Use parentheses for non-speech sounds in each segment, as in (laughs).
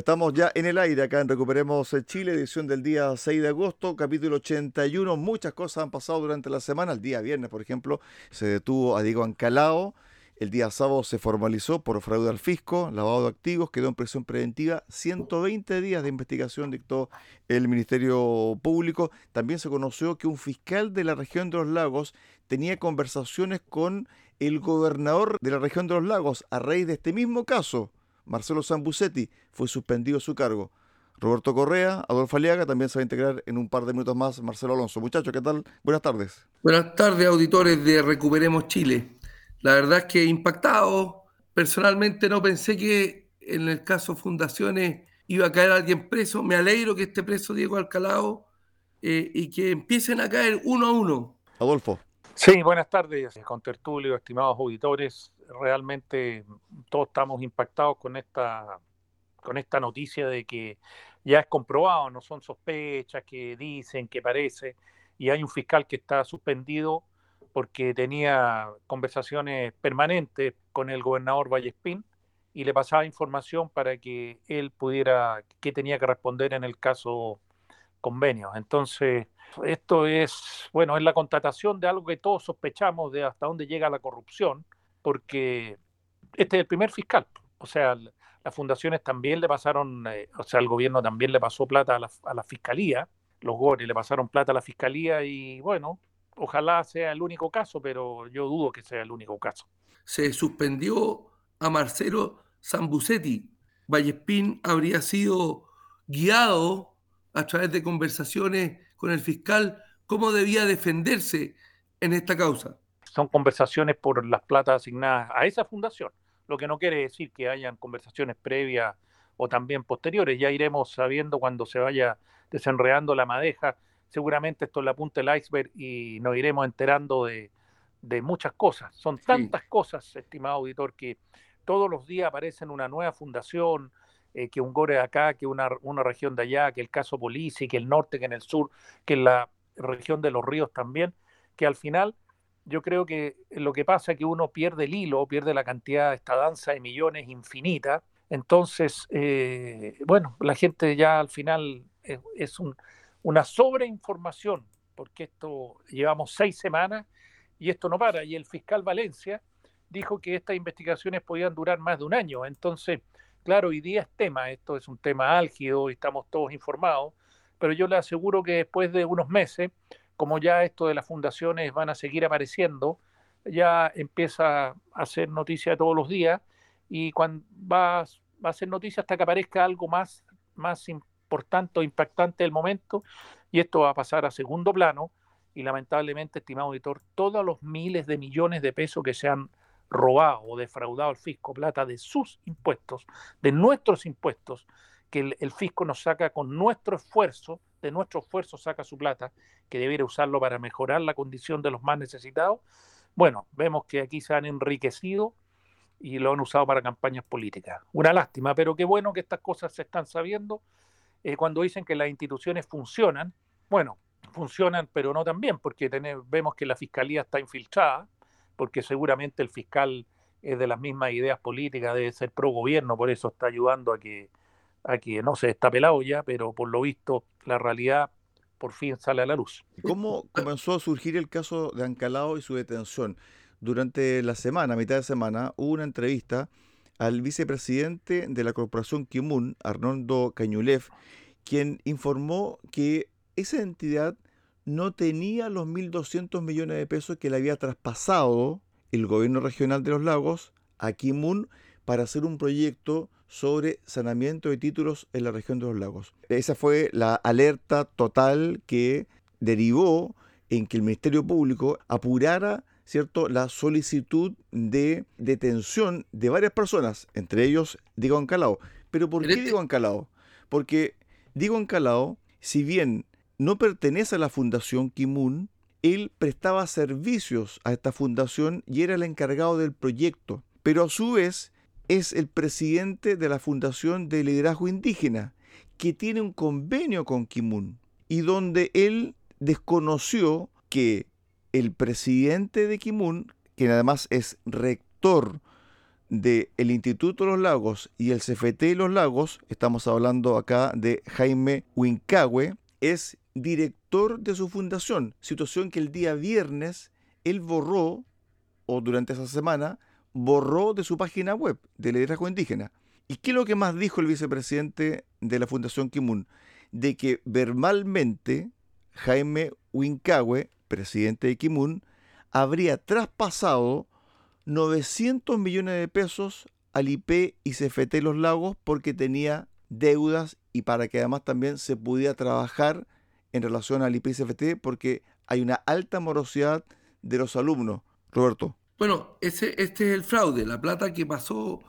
Estamos ya en el aire acá en Recuperemos Chile, edición del día 6 de agosto, capítulo 81. Muchas cosas han pasado durante la semana. El día viernes, por ejemplo, se detuvo a Diego Ancalao. El día sábado se formalizó por fraude al fisco, lavado de activos, quedó en prisión preventiva. 120 días de investigación dictó el Ministerio Público. También se conoció que un fiscal de la región de los lagos tenía conversaciones con el gobernador de la región de los lagos a raíz de este mismo caso. Marcelo Zambucetti fue suspendido su cargo. Roberto Correa, Adolfo Aliaga también se va a integrar en un par de minutos más. Marcelo Alonso. Muchachos, ¿qué tal? Buenas tardes. Buenas tardes, auditores de Recuperemos Chile. La verdad es que impactado. Personalmente no pensé que en el caso Fundaciones iba a caer alguien preso. Me alegro que esté preso Diego Alcalao eh, y que empiecen a caer uno a uno. Adolfo. Sí, buenas tardes, con Tertulio, estimados auditores. Realmente todos estamos impactados con esta, con esta noticia de que ya es comprobado, no son sospechas que dicen, que parece, y hay un fiscal que está suspendido porque tenía conversaciones permanentes con el gobernador Vallespín y le pasaba información para que él pudiera, que tenía que responder en el caso convenio. Entonces, esto es, bueno, es la constatación de algo que todos sospechamos de hasta dónde llega la corrupción, porque este es el primer fiscal. O sea, las fundaciones también le pasaron, eh, o sea, el gobierno también le pasó plata a la, a la fiscalía, los gores le pasaron plata a la fiscalía y bueno, ojalá sea el único caso, pero yo dudo que sea el único caso. Se suspendió a Marcelo Zambucetti. Vallespín habría sido guiado a través de conversaciones con el fiscal cómo debía defenderse en esta causa. Son conversaciones por las platas asignadas a esa fundación, lo que no quiere decir que hayan conversaciones previas o también posteriores. Ya iremos sabiendo cuando se vaya desenredando la madeja. Seguramente esto es la punta del iceberg y nos iremos enterando de, de muchas cosas. Son tantas sí. cosas, estimado auditor, que todos los días aparecen una nueva fundación, eh, que un gore de acá, que una, una región de allá, que el caso Polici, que el norte, que en el sur, que en la región de los ríos también, que al final yo creo que lo que pasa es que uno pierde el hilo, pierde la cantidad de esta danza de millones infinita. Entonces, eh, bueno, la gente ya al final es, un, una sobreinformación, porque esto llevamos seis semanas y esto no para. Y el fiscal Valencia dijo que estas investigaciones podían durar más de un año. Entonces, Claro, hoy día es tema, esto es un tema álgido y estamos todos informados, pero yo le aseguro que después de unos meses, como ya esto de las fundaciones van a seguir apareciendo, ya empieza a ser noticia todos los días y cuando va, a ser noticia hasta que aparezca algo más, más importante o impactante del momento y esto va a pasar a segundo plano y lamentablemente, estimado auditor, todos los miles de millones de pesos que se han robado o defraudado al fisco plata de sus impuestos, de nuestros impuestos, que el, fisco nos saca con nuestro esfuerzo, de nuestro esfuerzo saca su plata, que debiera usarlo para mejorar la condición de los más necesitados. Bueno, vemos que aquí se han enriquecido y lo han usado para campañas políticas. Una lástima, pero qué bueno que estas cosas se están sabiendo. Eh, cuando dicen que las instituciones funcionan, bueno, funcionan, pero no tan bien, porque tenemos, vemos que la fiscalía está infiltrada, porque seguramente el fiscal es de las mismas ideas políticas, debe ser pro gobierno, por eso está ayudando a que, a que no se está pelado ya, pero por lo visto la realidad por fin sale a la luz. ¿Cómo (laughs) comenzó a surgir el caso de Ancalao y su detención? Durante la semana, mitad de semana, hubo una entrevista al vicepresidente de la corporación Kimun, Arnoldo Cañulev, quien informó que esa entidad no tenía los 1.200 millones de pesos que le había traspasado el gobierno regional de los lagos a Kimun para hacer un proyecto sobre saneamiento de títulos en la región de los lagos. Esa fue la alerta total que derivó en que el Ministerio Público apurara ¿cierto? la solicitud de detención de varias personas, entre ellos Diego Ancalao. ¿Pero por qué Diego Ancalao? Porque Diego Ancalao si bien no pertenece a la Fundación Kimun, él prestaba servicios a esta fundación y era el encargado del proyecto, pero a su vez es el presidente de la Fundación de Liderazgo Indígena, que tiene un convenio con Kimun y donde él desconoció que el presidente de Kimun, que además es rector del Instituto de los Lagos y el CFT de los Lagos, estamos hablando acá de Jaime Wincagüe, es director de su fundación, situación que el día viernes él borró, o durante esa semana, borró de su página web de liderazgo indígena. ¿Y qué es lo que más dijo el vicepresidente de la Fundación Kimun? De que verbalmente Jaime Wincagüe, presidente de Kimun, habría traspasado 900 millones de pesos al IP y CFT Los Lagos porque tenía deudas y para que además también se pudiera trabajar en relación al IP y CFT porque hay una alta morosidad de los alumnos. Roberto. Bueno, ese, este es el fraude, la plata que pasó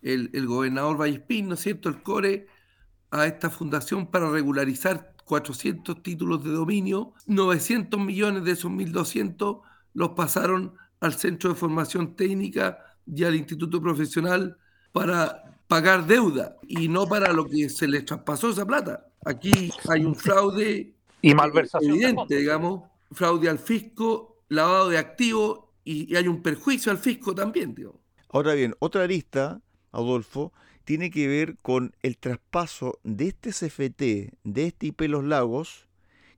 el, el gobernador Vallespín, ¿no es cierto?, el CORE, a esta fundación para regularizar 400 títulos de dominio, 900 millones de esos 1.200 los pasaron al Centro de Formación Técnica y al Instituto Profesional para pagar deuda y no para lo que se les traspasó esa plata. Aquí hay un fraude y malversación evidente, digamos, fraude al fisco, lavado de activos y, hay un perjuicio al fisco también. Digamos. Ahora bien, otra lista, Adolfo, tiene que ver con el traspaso de este CFT, de este IP Los Lagos,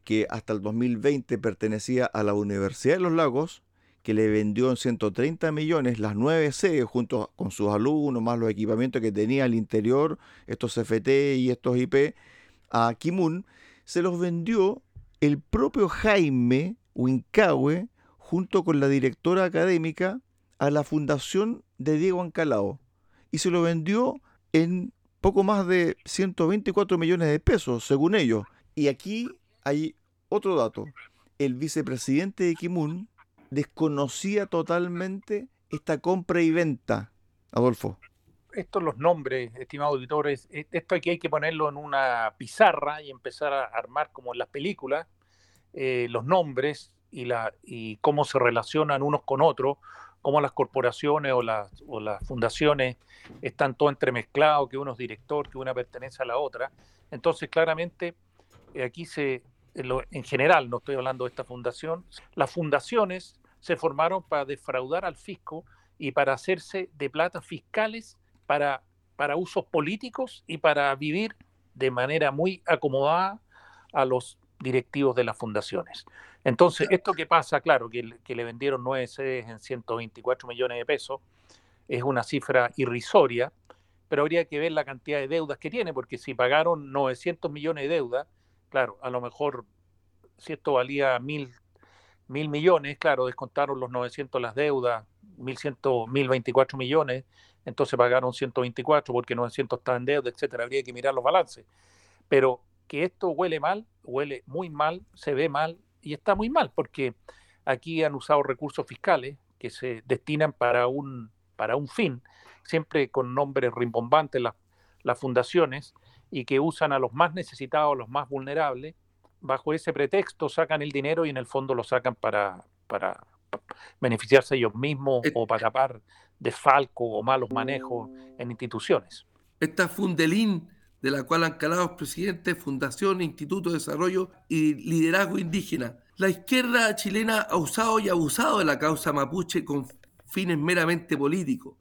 que hasta el 2020 pertenecía a la Universidad de Los Lagos, que le vendió en 130 millones las nueve sedes junto con sus alumnos, más los equipamientos que tenía al interior, estos CFT y estos IP, a Kimun, se los vendió el propio Jaime Wincahue junto con la directora académica a la fundación de Diego Ancalao y se lo vendió en poco más de 124 millones de pesos, según ellos. Y aquí hay otro dato. El vicepresidente de Kimun desconocía totalmente esta compra y venta, Adolfo. Estos los nombres, estimados auditores, e, esto aquí hay que ponerlo en una pizarra y empezar a armar como en las películas, eh, los nombres y, la, y cómo se relacionan unos con otros, cómo las corporaciones o las, o las fundaciones están todo entremezclados, que uno es director, que una pertenece a la otra. Entonces, claramente, eh, aquí se, en general, no estoy hablando de esta fundación, las fundaciones se formaron para defraudar al fisco y para hacerse de plata fiscales para, para usos políticos y para vivir de manera muy acomodada a los directivos de las fundaciones. Entonces, esto que pasa, claro, que, que le vendieron nueve sedes en 124 millones de pesos, es una cifra irrisoria, pero habría que ver la cantidad de deudas que tiene, porque si pagaron 900 millones de deudas, claro, a lo mejor si esto valía mil mil millones, claro, descontaron los 900 las deudas, 1100, 1024 millones, entonces pagaron 124 porque 900 están en deuda, etcétera. Habría que mirar los balances. Pero que esto huele mal, huele muy mal, se ve mal y está muy mal porque aquí han usado recursos fiscales que se destinan para un, para un fin, siempre con nombres rimbombantes las, las fundaciones y que usan a los más necesitados, a los más vulnerables bajo ese pretexto sacan el dinero y en el fondo lo sacan para, para beneficiarse ellos mismos o para tapar desfalco o malos manejos en instituciones. Esta Fundelín, de la cual han calado presidente, Fundación, Instituto de Desarrollo y Liderazgo Indígena. La izquierda chilena ha usado y abusado de la causa mapuche con fines meramente políticos.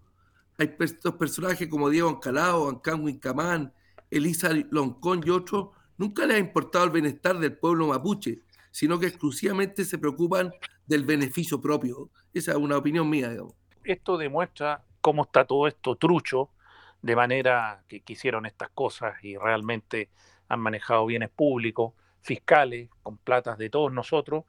Hay estos personajes como Diego Ancalao, Ancán Camán, Elisa Loncón y otros nunca les ha importado el bienestar del pueblo mapuche, sino que exclusivamente se preocupan del beneficio propio. Esa es una opinión mía. Digamos. Esto demuestra cómo está todo esto trucho, de manera que quisieron estas cosas y realmente han manejado bienes públicos, fiscales, con platas de todos nosotros,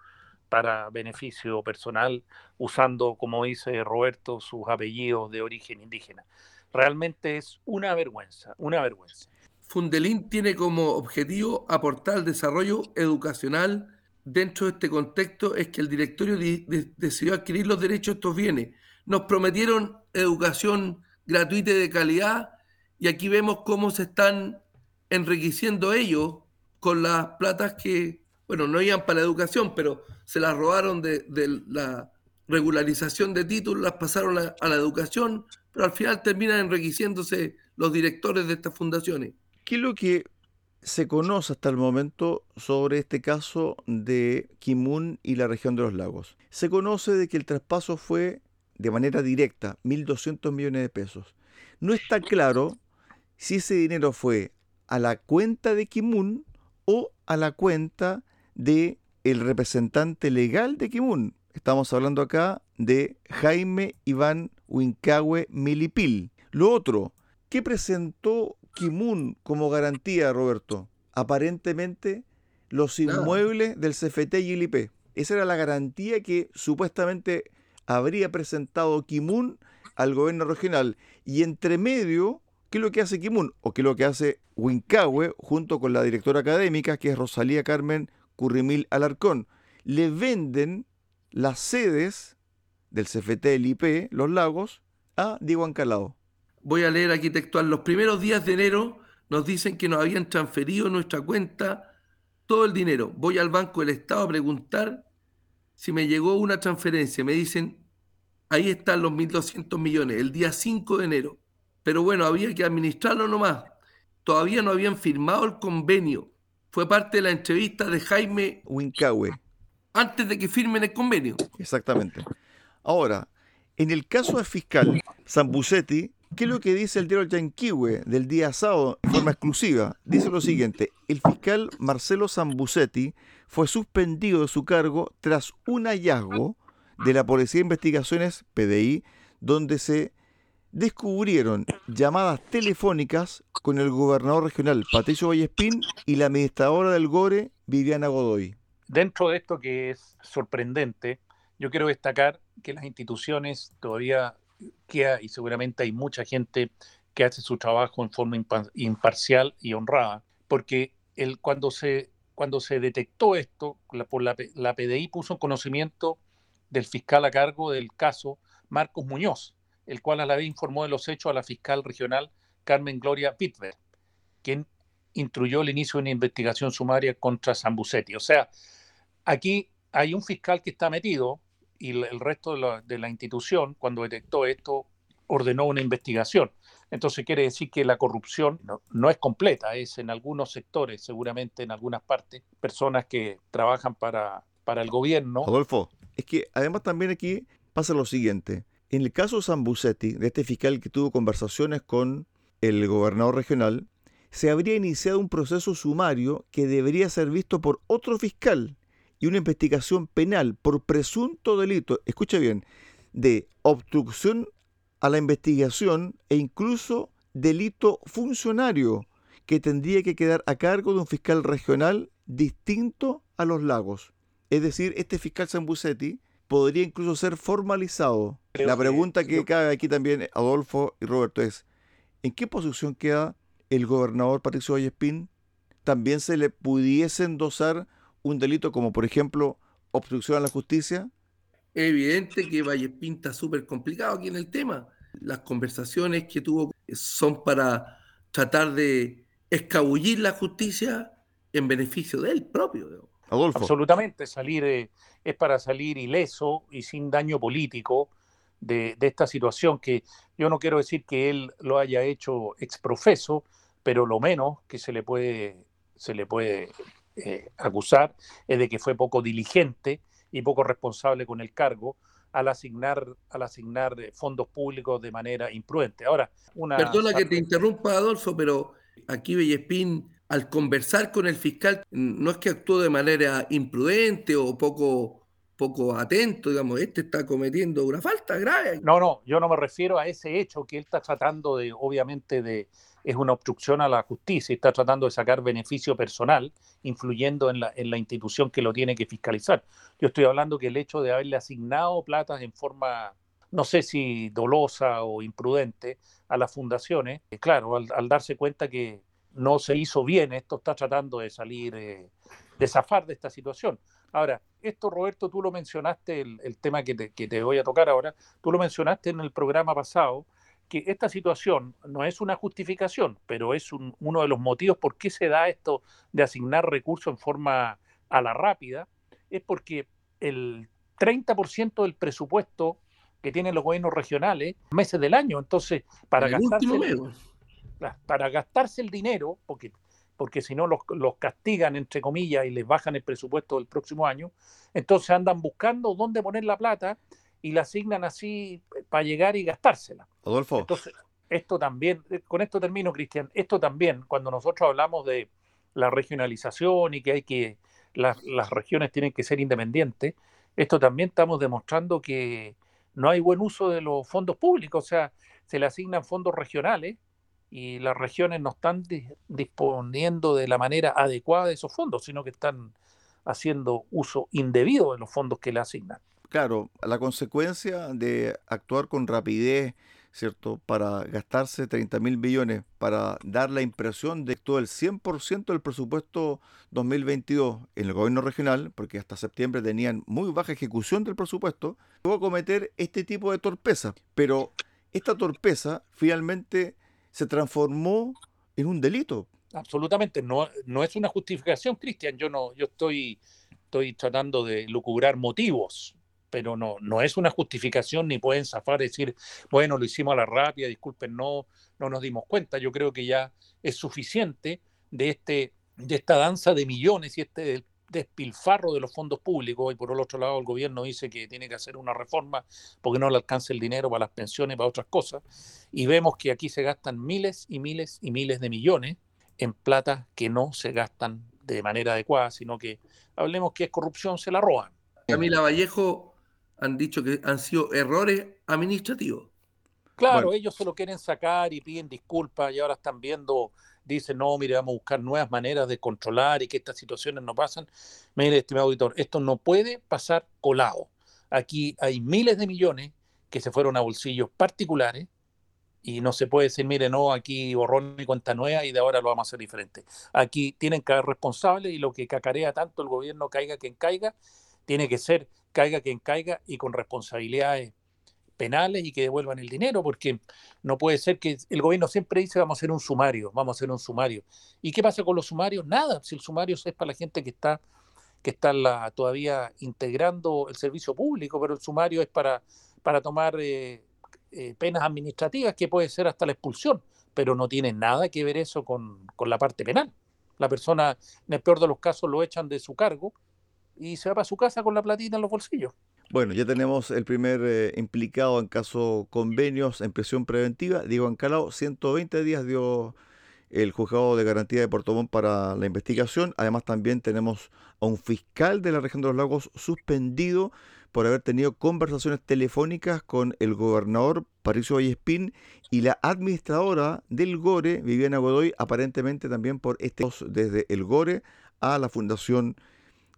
para beneficio personal, usando, como dice Roberto, sus apellidos de origen indígena. Realmente es una vergüenza, una vergüenza. Fundelín tiene como objetivo aportar al desarrollo educacional dentro de este contexto es que el directorio decidió adquirir los derechos de estos bienes. Nos prometieron educación gratuita y de calidad y aquí vemos cómo se están enriqueciendo ellos con las platas que, bueno, no iban para la educación, pero se las robaron de, la regularización de títulos, las pasaron a, la educación, pero al final terminan enriqueciéndose los directores de estas fundaciones. ¿Qué es lo que se conoce hasta el momento sobre este caso de Kimun y la región de los lagos? Se conoce de que el traspaso fue de manera directa, 1.200 millones de pesos. No está claro si ese dinero fue a la cuenta de Kimun o a la cuenta de el representante legal de Kimun. Estamos hablando acá de Jaime Iván Huincahue Milipil. Lo otro, ¿qué presentó Kimun como garantía, Roberto? Aparentemente los inmuebles del CFT y el IP. Esa era la garantía que supuestamente habría presentado Kimun al gobierno regional. Y entre medio ¿Qué es lo que hace Kimun? ¿O qué es lo que hace Wincahue junto con la directora académica, que es Rosalía Carmen Currimil Alarcón? Le venden las sedes del CFT, del IP, Los Lagos, a Diego Ancalado. Voy a leer aquí textual. Los primeros días de enero nos dicen que nos habían transferido en nuestra cuenta todo el dinero. Voy al Banco del Estado a preguntar si me llegó una transferencia. Me dicen, ahí están los 1.200 millones, el día 5 de enero pero bueno, había que administrarlo nomás. Todavía no habían firmado el convenio. Fue parte de la entrevista de Jaime Wincahue. Antes de que firmen el convenio. Exactamente. Ahora, en el caso del fiscal Zambucetti, ¿qué es lo que dice el diario Yanquiwe del día sábado en forma exclusiva? Dice lo siguiente: el fiscal Marcelo Zambucetti fue suspendido de su cargo tras un hallazgo de la Policía de Investigaciones, PDI, donde se descubrieron llamadas telefónicas con el gobernador regional Patricio Vallespín y la administradora del GORE, Viviana Godoy. Dentro de esto que es sorprendente, yo quiero destacar que las instituciones todavía queda y seguramente hay mucha gente que hace su trabajo en forma imparcial y honrada, porque el, cuando, se, cuando se detectó esto, la, por la, PDI puso en conocimiento del fiscal a cargo del caso Marcos Muñoz, el cual a la vez informó de los hechos a la fiscal regional Carmen Gloria Pitver, quien instruyó el inicio de una investigación sumaria contra Zambucetti. O sea, aquí hay un fiscal que está metido y el resto de la, institución, cuando detectó esto, ordenó una investigación. Entonces quiere decir que la corrupción no, es completa, es en algunos sectores, seguramente en algunas partes, personas que trabajan para, para el gobierno. Adolfo, es que además también aquí pasa lo siguiente. En el caso Zambucetti, de este fiscal que tuvo conversaciones con el gobernador regional, se habría iniciado un proceso sumario que debería ser visto por otro fiscal y una investigación penal por presunto delito, escucha bien, de obstrucción a la investigación e incluso delito funcionario que tendría que quedar a cargo de un fiscal regional distinto a los lagos. Es decir, este fiscal Zambucetti podría incluso ser formalizado la pregunta que, cabe aquí también, Adolfo y Roberto, es, ¿en qué posición queda el gobernador Patricio Vallespín? ¿También se le pudiese endosar un delito como, por ejemplo, obstrucción a la justicia? Es evidente que Vallespín está súper complicado aquí en el tema. Las conversaciones que tuvo son para tratar de escabullir la justicia en beneficio de él propio. Adolfo. Absolutamente, salir eh, es para salir ileso y sin daño político de, esta situación que yo no quiero decir que él lo haya hecho exprofeso, pero lo menos que se le puede, se le puede eh, acusar es de que fue poco diligente y poco responsable con el cargo al asignar, al asignar fondos públicos de manera imprudente. Ahora, una... Perdona que te interrumpa, Adolfo, pero aquí Bellespín, al conversar con el fiscal, no es que actuó de manera imprudente o poco poco atento, digamos, este está cometiendo una falta grave. No, no, yo no me refiero a ese hecho que él está tratando de, obviamente, de es una obstrucción a la justicia y está tratando de sacar beneficio personal, influyendo en la, en la institución que lo tiene que fiscalizar. Yo estoy hablando que el hecho de haberle asignado platas en forma, no sé si dolosa o imprudente, a las fundaciones, eh, claro, al, darse cuenta que no se hizo bien, esto está tratando de salir, eh, de zafar de esta situación. Ahora, esto Roberto, tú lo mencionaste, el, tema que te, voy a tocar ahora, tú lo mencionaste en el programa pasado, que esta situación no es una justificación, pero es uno de los motivos por qué se da esto de asignar recursos en forma a la rápida, es porque el 30% del presupuesto que tienen los gobiernos regionales, meses del año, entonces para gastarse, para gastarse el dinero, porque, porque si no los, los castigan, entre comillas, y les bajan el presupuesto del próximo año, entonces andan buscando dónde poner la plata y la asignan así eh, para llegar y gastársela. Adolfo. Entonces, esto también, eh, con esto termino, Cristian, esto también, cuando nosotros hablamos de la regionalización y que hay que, las, regiones tienen que ser independientes, esto también estamos demostrando que no hay buen uso de los fondos públicos, o sea, se le asignan fondos regionales y las regiones no están disponiendo de la manera adecuada de esos fondos, sino que están haciendo uso indebido de los fondos que le asignan claro, la consecuencia de actuar con rapidez, ¿cierto? Para gastarse 30 mil billones, para dar la impresión de que todo el 100% del presupuesto 2022 en el gobierno regional, porque hasta septiembre tenían muy baja ejecución del presupuesto, a cometer este tipo de torpeza. Pero esta torpeza finalmente se transformó en un delito. Absolutamente, no, no es una justificación, Cristian. Yo no, yo estoy, estoy tratando de lucubrar motivos pero no, no es una justificación ni pueden zafar decir, bueno, lo hicimos a la rápida, disculpen, no, no nos dimos cuenta. Yo creo que ya es suficiente de, este, de esta danza de millones y este despilfarro de los fondos públicos y por el otro lado el gobierno dice que tiene que hacer una reforma porque no le alcanza el dinero para las pensiones, para otras cosas. Y vemos que aquí se gastan miles y miles y miles de millones en plata que no se gastan de manera adecuada, sino que hablemos que es corrupción, se la roban. Camila Vallejo, han dicho que han sido errores administrativos. Claro, ellos se lo quieren sacar y piden disculpas y ahora están viendo, dicen, no, mire, vamos a buscar nuevas maneras de controlar y que estas situaciones no pasan. Mire, estimado auditor, esto no puede pasar colado. Aquí hay miles de millones que se fueron a bolsillos particulares y no se puede decir, mire, no, aquí borrón y cuenta nueva y de ahora lo vamos a hacer diferente. Aquí tienen que haber responsables y lo que cacarea tanto el gobierno, caiga quien caiga, tiene que ser caiga quien caiga y con responsabilidades penales y que devuelvan el dinero, porque no puede ser que el gobierno siempre dice vamos a hacer un sumario, vamos a hacer un sumario. ¿Y qué pasa con los sumarios? Nada, si el sumario es para la gente que está que está la, todavía integrando el servicio público, pero el sumario es para, para tomar eh, eh, penas administrativas, que puede ser hasta la expulsión, pero no tiene nada que ver eso con, con la parte penal. La persona, en el peor de los casos, lo echan de su cargo y se va para su casa con la platita en los bolsillos. Bueno, ya tenemos el primer eh, implicado en caso convenios en prisión preventiva, Diego Ancalao, 120 días dio el juzgado de garantía de Puerto Montt para la investigación. Además también tenemos a un fiscal de la región de los lagos suspendido por haber tenido conversaciones telefónicas con el gobernador Patricio Vallespín y la administradora del GORE, Viviana Godoy, aparentemente también por este desde el GORE a la Fundación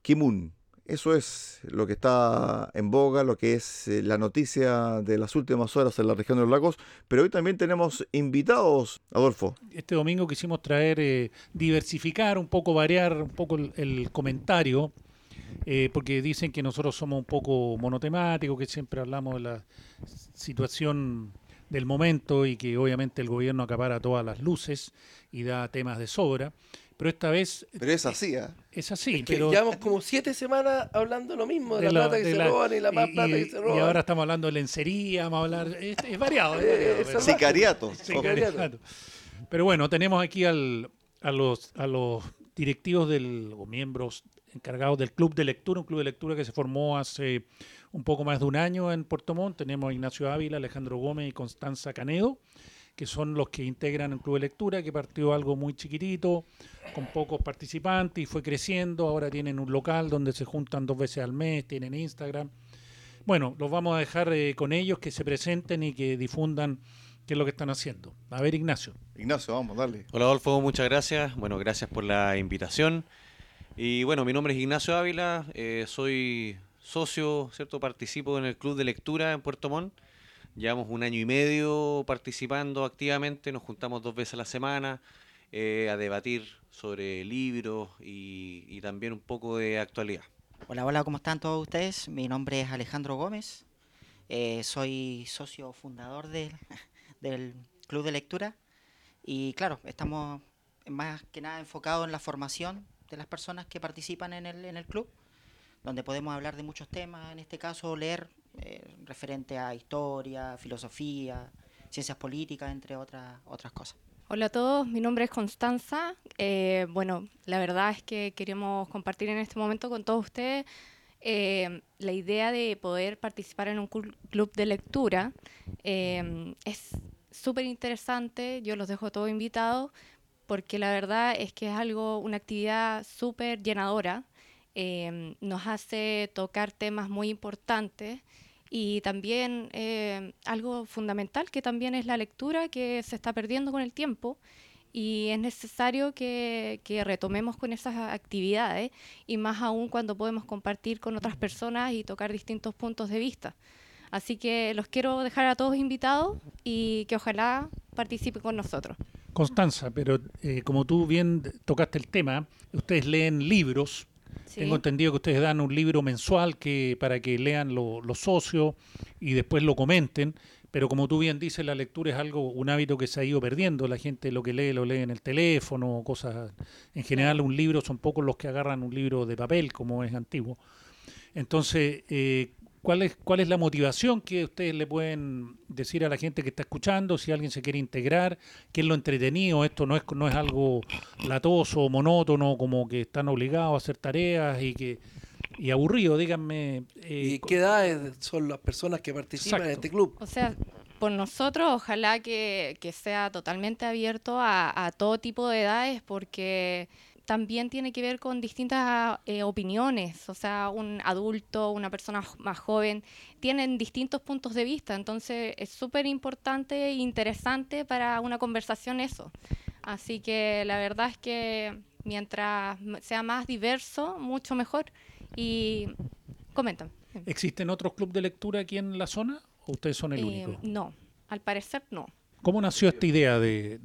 Kimun. Eso es lo que está en boga, lo que es eh, la noticia de las últimas horas en la región de los lagos. Pero hoy también tenemos invitados, Adolfo. Este domingo quisimos traer, eh, diversificar un poco, variar un poco el, comentario, eh, porque dicen que nosotros somos un poco monotemáticos, que siempre hablamos de la situación del momento y que obviamente el gobierno acapara todas las luces y da temas de sobra. Pero esta vez. Pero es así, ¿eh? Es así. pero... Llevamos como siete semanas hablando lo mismo, de, la, plata que se roban y la más plata que se roban. Y ahora estamos hablando de lencería, vamos a hablar. Es, variado. Es Sicariato. Sicariato. Pero bueno, tenemos aquí al, a, los, a los directivos del, o miembros encargados del Club de Lectura, un club de lectura que se formó hace un poco más de un año en Puerto Montt. Tenemos a Ignacio Ávila, Alejandro Gómez y Constanza Canedo que son los que integran el Club de Lectura, que partió algo muy chiquitito, con pocos participantes y fue creciendo. Ahora tienen un local donde se juntan dos veces al mes, tienen Instagram. Bueno, los vamos a dejar eh, con ellos, que se presenten y que difundan qué es lo que están haciendo. A ver, Ignacio. Ignacio, vamos, dale. Hola, Adolfo, muchas gracias. Bueno, gracias por la invitación. Y bueno, mi nombre es Ignacio Ávila, eh, soy socio, ¿cierto? Participo en el Club de Lectura en Puerto Montt. Llevamos un año y medio participando activamente, nos juntamos dos veces a la semana eh, a debatir sobre libros y, también un poco de actualidad. Hola, hola, ¿cómo están todos ustedes? Mi nombre es Alejandro Gómez, eh, soy socio fundador (laughs) del Club de Lectura. Y claro, estamos más que nada enfocados en la formación de las personas que participan en el, en el club, donde podemos hablar de muchos temas, en este caso leer eh, referente a historia, filosofía, ciencias políticas, entre otras, otras cosas. Hola a todos, mi nombre es Constanza. Eh, bueno, la verdad es que queremos compartir en este momento con todos ustedes eh, la idea de poder participar en un club de lectura. es súper interesante, yo los dejo todos invitados porque la verdad es que es algo, una actividad súper llenadora. nos hace tocar temas muy importantes y también eh, algo fundamental que también es la lectura que se está perdiendo con el tiempo y es necesario que, que, retomemos con esas actividades y más aún cuando podemos compartir con otras personas y tocar distintos puntos de vista. Así que los quiero dejar a todos invitados y que ojalá participen con nosotros. Constanza, pero eh, como tú bien tocaste el tema, ustedes leen libros tengo entendido que ustedes dan un libro mensual que para que lean los socios y después lo comenten, pero como tú bien dices, la lectura es algo, un hábito que se ha ido perdiendo. La gente lo que lee lo lee en el teléfono, cosas. En general, un libro son pocos los que agarran un libro de papel, como es antiguo. Entonces, eh, ¿Cuál es, ¿Cuál es la motivación que ustedes le pueden decir a la gente que está escuchando? Si alguien se quiere integrar, ¿qué es lo entretenido? Esto no es, no es algo latoso, o monótono, como que están obligados a hacer tareas y que y aburrido, díganme. Eh, ¿Y qué edades son las personas que participan en este club? O sea, por nosotros, ojalá que, sea totalmente abierto a, a todo tipo de edades, porque también tiene que ver con distintas eh, opiniones, o sea, un adulto, una persona más joven, tienen distintos puntos de vista, entonces es súper importante e interesante para una conversación eso. Así que la verdad es que mientras sea más diverso, mucho mejor. Y comentan. ¿Existen otros clubes de lectura aquí en la zona o ustedes son el eh, único? No, al parecer no. ¿Cómo nació esta idea del,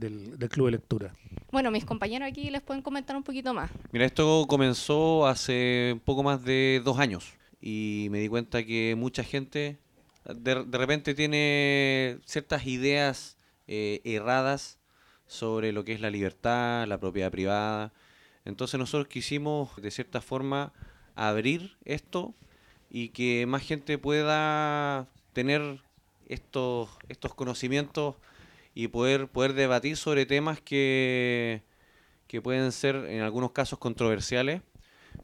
Club de Lectura? Bueno, mis compañeros aquí les pueden comentar un poquito más. Mira, esto comenzó hace un poco más de dos años y me di cuenta que mucha gente de, repente tiene ciertas ideas eh, erradas sobre lo que es la libertad, la propiedad privada. Entonces nosotros quisimos de cierta forma abrir esto y que más gente pueda tener estos, estos conocimientos y poder, poder debatir sobre temas que, que pueden ser en algunos casos controversiales,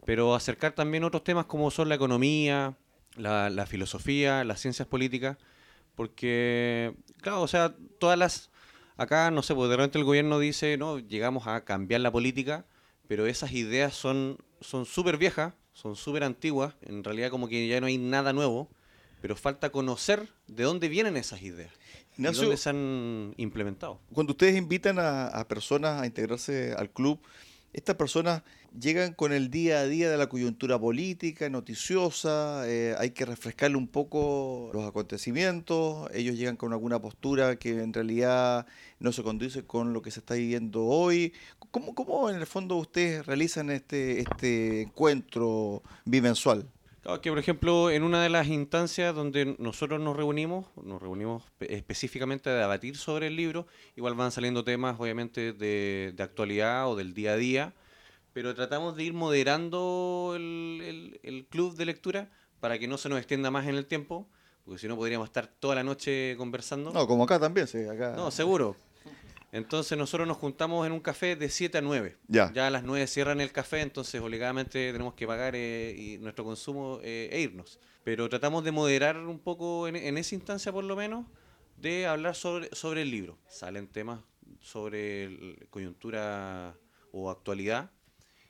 pero acercar también otros temas como son la economía, la, filosofía, las ciencias políticas, porque, claro, o sea, todas las... Acá, no sé, porque de repente el gobierno dice, no, llegamos a cambiar la política, pero esas ideas son súper viejas, son súper antiguas, en realidad como que ya no hay nada nuevo, pero falta conocer de dónde vienen esas ideas. ¿Dónde se han implementado? Cuando ustedes invitan a, personas a integrarse al club, estas personas llegan con el día a día de la coyuntura política, noticiosa, eh, hay que refrescarle un poco los acontecimientos, ellos llegan con alguna postura que en realidad no se conduce con lo que se está viviendo hoy. ¿Cómo, cómo en el fondo ustedes realizan este, este encuentro bimensual? Que por ejemplo, en una de las instancias donde nosotros nos reunimos, nos reunimos específicamente a debatir sobre el libro, igual van saliendo temas obviamente de, actualidad o del día a día, pero tratamos de ir moderando el, club de lectura para que no se nos extienda más en el tiempo, porque si no podríamos estar toda la noche conversando. No, como acá también, sí, acá. No, seguro. Entonces nosotros nos juntamos en un café de 7 a 9. Ya. ya a las 9 cierran el café, entonces obligadamente tenemos que pagar eh, y nuestro consumo eh, e irnos. Pero tratamos de moderar un poco en, esa instancia por lo menos, de hablar sobre, sobre el libro. Salen temas sobre coyuntura o actualidad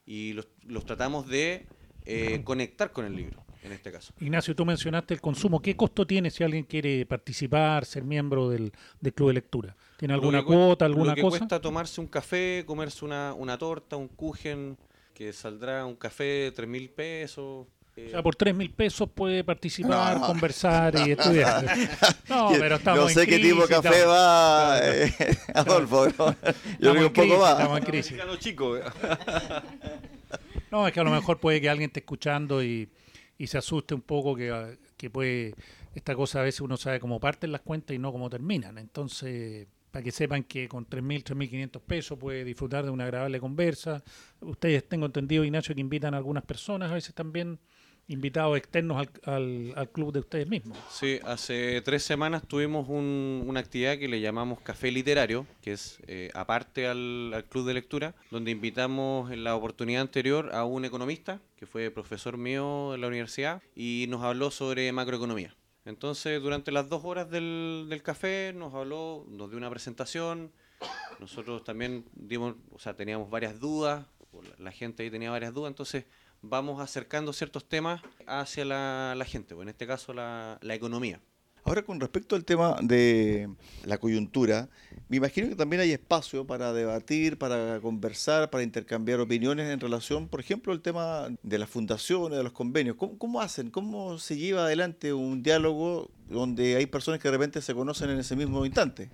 y los, los tratamos de eh, conectar con el libro en este caso. Ignacio, tú mencionaste el consumo. ¿Qué costo tiene si alguien quiere participar, ser miembro del, club de lectura? ¿Tiene alguna cuota, alguna lo que cosa? cuesta tomarse un café, comerse una, una torta, un kuchen, que saldrá un café de 3 mil pesos. O sea, por 3 mil pesos puede participar, conversar y estudiar. (laughs) No, pero estamos No sé qué tipo de café va, eh, (laughs) Adolfo. Yo creo un poco más. Estamos en crisis. No, es que a lo mejor puede que alguien esté escuchando y y se asuste un poco que, que puede, esta cosa a veces uno sabe cómo parten las cuentas y no cómo terminan. Entonces, para que sepan que con 3.000, 3.500 pesos puede disfrutar de una agradable conversa. Ustedes, tengo entendido, Ignacio, que invitan a algunas personas a veces también invitados externos al, al, club de ustedes mismos. Sí, hace tres semanas tuvimos una actividad que le llamamos Café Literario, que es eh, aparte al, club de lectura, donde invitamos en la oportunidad anterior a un economista, que fue profesor mío en la universidad, y nos habló sobre macroeconomía. Entonces, durante las dos horas del, del café nos habló, nos dio una presentación, nosotros también dimos, o sea, teníamos varias dudas, la gente ahí tenía varias dudas, entonces vamos acercando ciertos temas hacia la, gente, o en este caso la, economía. Ahora, con respecto al tema de la coyuntura, me imagino que también hay espacio para debatir, para conversar, para intercambiar opiniones en relación, por ejemplo, al tema de las fundaciones, de los convenios. ¿Cómo, hacen? ¿Cómo se lleva adelante un diálogo donde hay personas que de repente se conocen en ese mismo instante?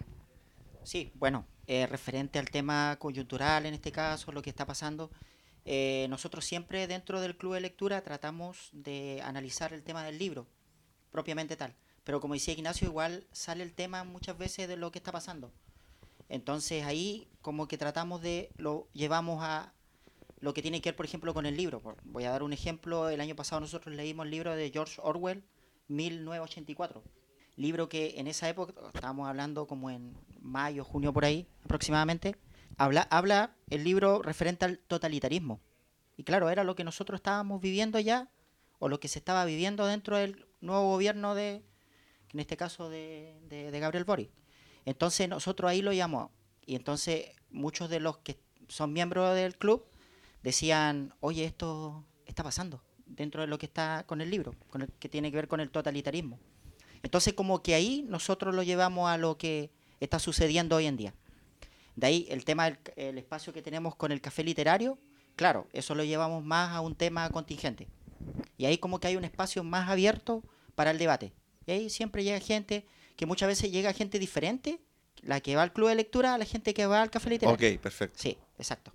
Sí, bueno, eh, referente al tema coyuntural en este caso, lo que está pasando, eh, nosotros siempre dentro del club de lectura tratamos de analizar el tema del libro, propiamente tal. Pero como decía Ignacio, igual sale el tema muchas veces de lo que está pasando. Entonces ahí como que tratamos de, lo llevamos a lo que tiene que ver, por ejemplo, con el libro. Voy a dar un ejemplo. El año pasado nosotros leímos el libro de George Orwell, 1984. Libro que en esa época, estábamos hablando como en mayo, junio por ahí aproximadamente, habla, habla el libro referente al totalitarismo. Y claro, era lo que nosotros estábamos viviendo ya, o lo que se estaba viviendo dentro del nuevo gobierno de, en este caso de, de, Gabriel Boric. Entonces nosotros ahí lo llamamos. Y entonces muchos de los que son miembros del club decían, oye, esto está pasando dentro de lo que está con el libro, con el que tiene que ver con el totalitarismo. Entonces como que ahí nosotros lo llevamos a lo que está sucediendo hoy en día. De ahí el tema del espacio que tenemos con el café literario, claro, eso lo llevamos más a un tema contingente. Y ahí como que hay un espacio más abierto para el debate. Y ahí siempre llega gente, que muchas veces llega gente diferente, la que va al club de lectura a la gente que va al café literario. Ok, perfecto. Sí, exacto.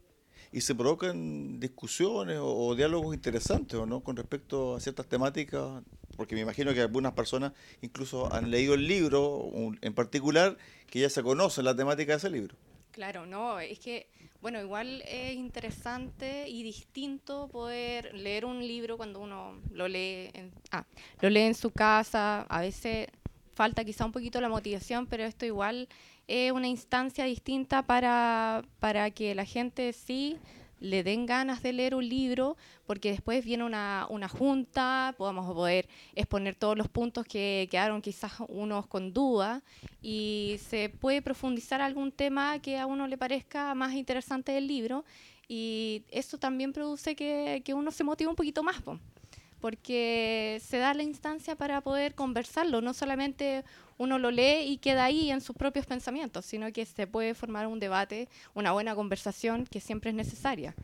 ¿Y se provocan discusiones o, diálogos interesantes o no con respecto a ciertas temáticas? Porque me imagino que algunas personas incluso han leído el libro en particular que ya se conocen la temática de ese libro. Claro, no, es que, bueno, igual es interesante y distinto poder leer un libro cuando uno lo lee en, ah, lo lee en su casa, a veces falta quizá un poquito la motivación, pero esto igual es una instancia distinta para, para que la gente sí le den ganas de leer un libro, porque después viene una, una junta, podamos poder exponer todos los puntos que quedaron quizás unos con duda y se puede profundizar algún tema que a uno le parezca más interesante del libro y eso también produce que, que uno se motive un poquito más porque se da la instancia para poder conversarlo, no solamente uno lo lee y queda ahí en sus propios pensamientos, sino que se puede formar un debate, una buena conversación que siempre es necesaria.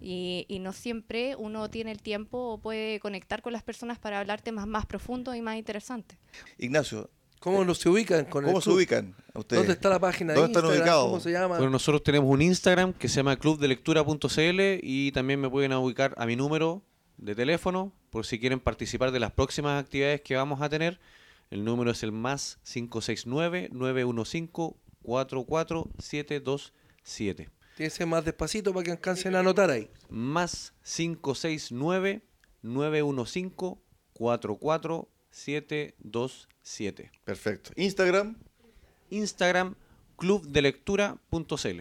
Y, no siempre uno tiene el tiempo o puede conectar con las personas para hablar temas más profundos y más interesantes. Ignacio, ¿Cómo los se ubican con ¿Cómo se ubican ustedes? ¿Dónde está la página? ¿Dónde están ubicados? ¿Cómo se llama? Bueno, nosotros tenemos un Instagram que se llama clubdelectura.cl y también me pueden ubicar a mi número de teléfono por si quieren participar de las próximas actividades que vamos a tener. El número es el más 569-915-44727. Tiene más despacito para que alcancen a anotar ahí. Más 569-915-44727. Perfecto. Instagram. Instagram clubdelectura.cl.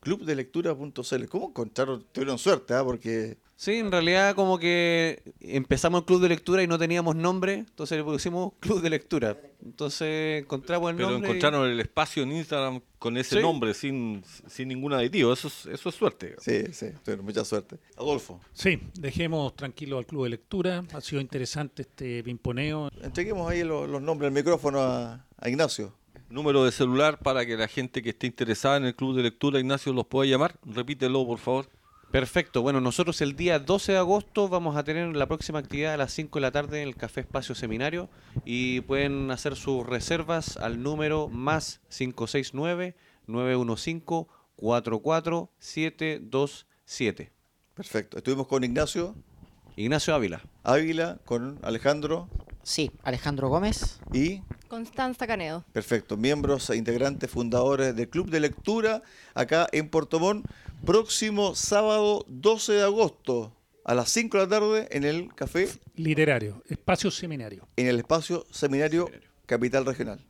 Clubdelectura.cl. ¿Cómo encontraron? Tuvieron suerte, ¿ah? Porque Sí, en realidad como que empezamos el club de lectura y no teníamos nombre, entonces le pusimos club de lectura. Entonces encontramos el nombre. Pero encontraron el espacio en Instagram con ese nombre, sin, sin ningún aditivo. Eso es, eso es suerte. Sí, sí, mucha suerte. Adolfo. Sí, dejemos tranquilo al club de lectura. Ha sido interesante este pimponeo. Entreguemos ahí los, nombres del micrófono a, a Ignacio. Número de celular para que la gente que esté interesada en el club de lectura, Ignacio, los pueda llamar. Repítelo, por favor. Perfecto. Bueno, nosotros el día 12 de agosto vamos a tener la próxima actividad a las 5 de la tarde en el Café Espacio Seminario y pueden hacer sus reservas al número más 569-915-44727. Perfecto. Estuvimos con Ignacio. Ignacio Ávila. Ávila con Alejandro. Sí, Alejandro Gómez. Y Constanza Canedo. Perfecto, miembros e integrantes fundadores del Club de Lectura acá en Puerto Montt, próximo sábado 12 de agosto a las 5 de la tarde en el Café Literario, espacio seminario. en el espacio Seminario Capital Regional.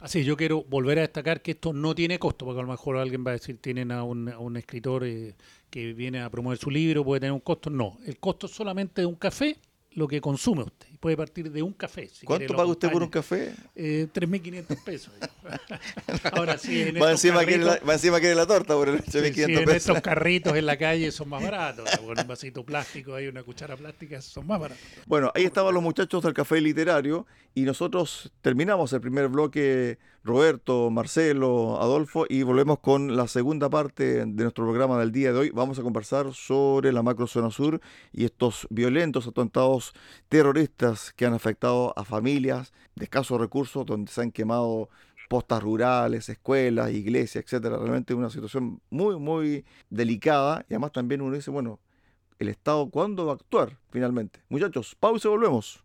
Así, yo quiero volver a destacar que esto no tiene costo, porque a lo mejor alguien va a decir, tienen a un, a un escritor eh, que viene a promover su libro, puede tener un costo. No, el costo es solamente de un café, lo que consume usted. Puede partir de un café. si ¿Cuánto paga usted por un café? Eh, 3.500 pesos. (laughs) Ahora sí, en Va encima, quiere la, carritos- va encima quiere la torta por el Sí, sí, 8.500 en pesos. estos (laughs) carritos en la calle son más baratos. Con un vasito plástico, hay una cuchara plástica, son más baratos. Bueno, ahí estaban los muchachos del Café Literario y nosotros terminamos el primer bloque, Roberto, Marcelo, Adolfo, y volvemos con la segunda parte de nuestro programa del día de hoy. Vamos a conversar sobre la macrozona sur y estos violentos atentados terroristas que han afectado a familias de escasos recursos, donde se han quemado postas rurales, escuelas, iglesias, etcétera. Realmente una situación muy, muy delicada y además también uno dice, bueno, el Estado cuándo va a actuar finalmente. Muchachos, pausa y volvemos.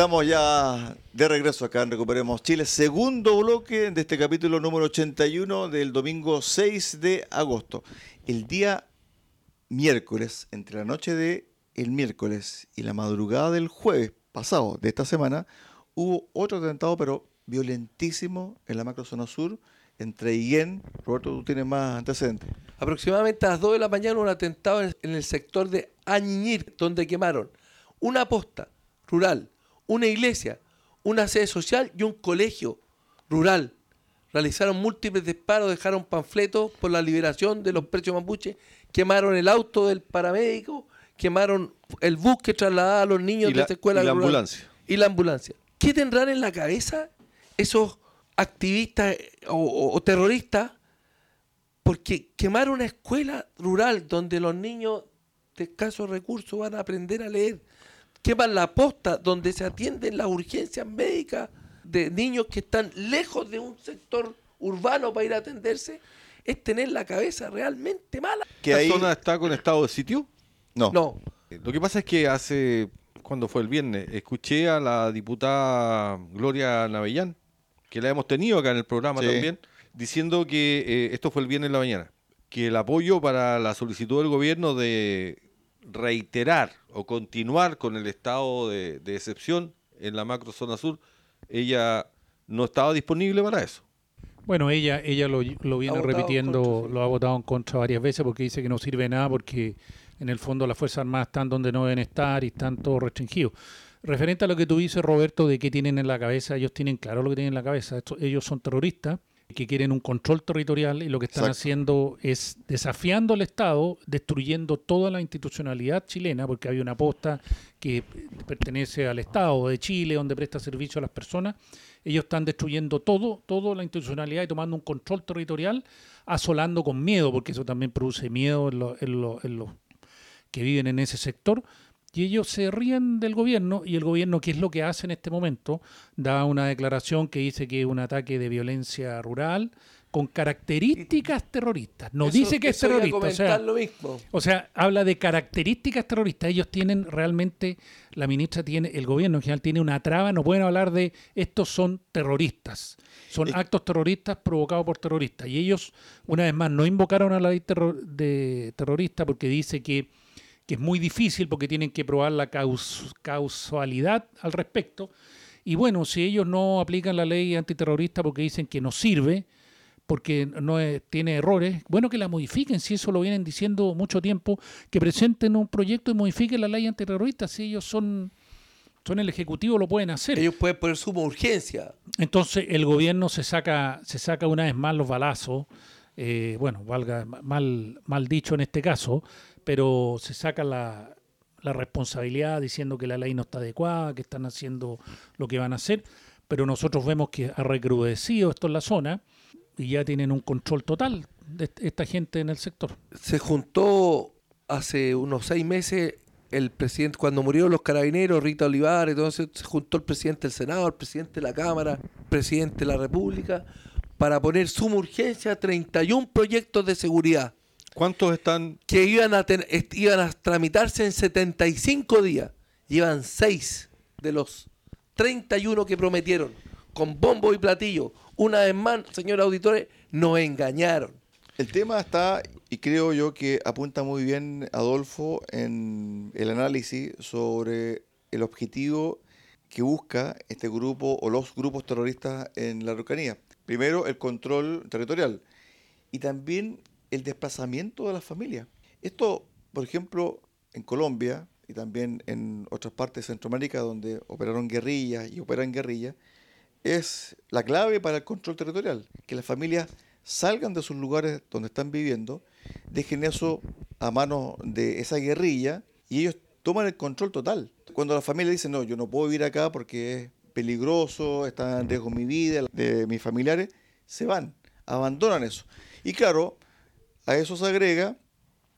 Estamos ya de regreso acá en Recuperemos Chile, segundo bloque de este capítulo número 81 del domingo 6 de agosto. El día miércoles, entre la noche de el miércoles y la madrugada del jueves pasado de esta semana, hubo otro atentado, pero violentísimo en la macrozona sur, entre Higuén, Roberto, tú tienes más antecedentes. Aproximadamente a las 2 de la mañana un atentado en el sector de Añiñir, donde quemaron una posta rural, una iglesia, una sede social y un colegio rural. Realizaron múltiples disparos, dejaron panfletos por la liberación de los precios mapuche, quemaron el auto del paramédico, quemaron el bus que trasladaba a los niños Y de la- esta escuela y la rural. ambulancia. Y la ambulancia. ¿Qué tendrán en la cabeza esos activistas eh, o, o- o terroristas? Porque quemar una escuela rural donde los niños de escasos recursos van a aprender a leer. Queman la posta donde se atienden las urgencias médicas de niños que están lejos de un sector urbano para ir a atenderse. Es tener la cabeza realmente mala. Que ¿Esta ahí- zona está con estado de sitio? No. No, Lo que pasa es que hace, cuando fue el viernes, escuché a la diputada Gloria Navellán, que la hemos tenido acá en el programa Sí. también, diciendo que eh, esto fue el viernes en la mañana, que el apoyo para la solicitud del gobierno de reiterar o continuar con el estado de, de excepción en la macro zona sur, ella no estaba disponible para eso. Bueno, ella ella lo, lo viene repitiendo, lo ha votado en contra varias veces porque dice que no sirve de nada porque en el fondo las Fuerzas Armadas están donde no deben estar y están todos restringidos. Referente a lo que tú dices, Roberto, de qué tienen en la cabeza, ellos tienen claro lo que tienen en la cabeza. Esto- ellos son terroristas que quieren un control territorial y lo que están Exacto. haciendo es desafiando al Estado, destruyendo toda la institucionalidad chilena, porque hay una posta que pertenece al Estado de Chile, donde presta servicio a las personas. Ellos están destruyendo todo, toda la institucionalidad y tomando un control territorial, asolando con miedo, porque eso también produce miedo en, lo- en lo- en los que viven en ese sector. Y ellos se ríen del gobierno y el gobierno, ¿qué es lo que hace en este momento? Da una declaración que dice que es un ataque de violencia rural con características terroristas. No Eso- dice que es terrorista. O sea, comentar lo mismo. o sea, habla de características terroristas. Ellos tienen realmente, la ministra tiene, el gobierno en general tiene una traba, no pueden hablar de estos son terroristas. Son Es- actos terroristas provocados por terroristas. Y ellos, una vez más, no invocaron a la ley terro- de terrorista porque dice que, que es muy difícil porque tienen que probar la caus- causalidad al respecto. Y bueno, si ellos no aplican la ley antiterrorista porque dicen que no sirve, porque no es- tiene errores, bueno que la modifiquen, si eso lo vienen diciendo mucho tiempo, que presenten un proyecto y modifiquen la ley antiterrorista, si ellos son, son el Ejecutivo, lo pueden hacer. Ellos pueden poner suma urgencia. Entonces el gobierno se saca, se saca una vez más los balazos eh, bueno, valga mal, mal dicho en este caso, pero se saca la, responsabilidad diciendo que la ley no está adecuada, que están haciendo lo que van a hacer, pero nosotros vemos que ha recrudecido esto en la zona y ya tienen un control total de esta gente en el sector. Se juntó hace unos seis meses el presidente, cuando murió los carabineros, Rita Olivares, entonces se juntó el presidente del Senado, el presidente de la Cámara, el presidente de la República, para poner suma urgencia 31 proyectos de seguridad. ¿Cuántos están? Que iban a, iban a tramitarse en 75 días. Llevan 6 de los 31 que prometieron, con bombo y platillo. Una vez más, señores auditores, nos engañaron. El tema está, y creo yo que apunta muy bien Adolfo en el análisis sobre el objetivo que busca este grupo o los grupos terroristas en la Araucanía. Primero, el control territorial y también el desplazamiento de las familias. Esto, por ejemplo, en Colombia y también en otras partes de Centroamérica donde operaron guerrillas y operan guerrillas, es la clave para el control territorial, que las familias salgan de sus lugares donde están viviendo, dejen eso a manos de esa guerrilla y ellos toman el control total. Cuando la familia dice, no, yo no puedo vivir acá porque es peligroso, está en riesgo mi vida, de mis familiares, se van, abandonan eso. Y claro, a eso se agrega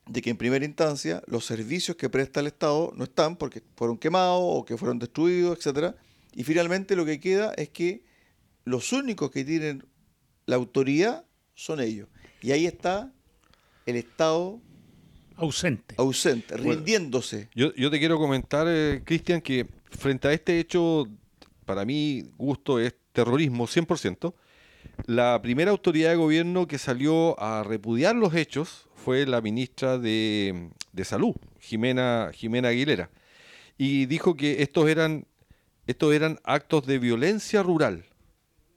de que en primera instancia los servicios que presta el Estado no están porque fueron quemados o que fueron destruidos, etcétera, y finalmente lo que queda es que los únicos que tienen la autoridad son ellos. Y ahí está el Estado ausente. Ausente, rindiéndose. yo, yo, te quiero comentar, eh, Cristian, que frente a este hecho, para mí, gusto es terrorismo 100%. La primera autoridad de gobierno que salió a repudiar los hechos fue la ministra de, de Salud, Jimena, Jimena Aguilera, y dijo que estos eran, estos eran actos de violencia rural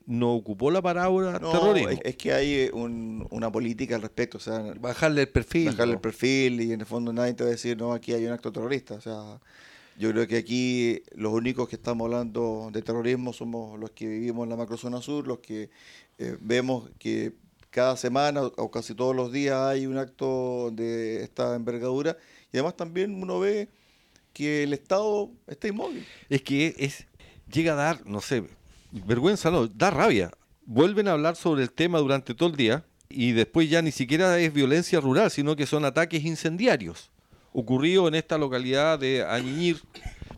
no ocupó la palabra terrorismo. Es, que hay eh, una política al respecto, o sea, bajarle el perfil. Bajarle el perfil y en el fondo nadie te va a decir, no, aquí hay un acto terrorista. O sea, yo creo que aquí los únicos que estamos hablando de terrorismo somos los que vivimos en la macrozona sur, los que eh, vemos que cada semana o casi todos los días hay un acto de esta envergadura y además también uno ve que el Estado está inmóvil. Es que es llega a dar, no sé, vergüenza no, da rabia. Vuelven a hablar sobre el tema durante todo el día y después ya ni siquiera es violencia rural, sino que son ataques incendiarios. Ocurrido en esta localidad de Añiñir.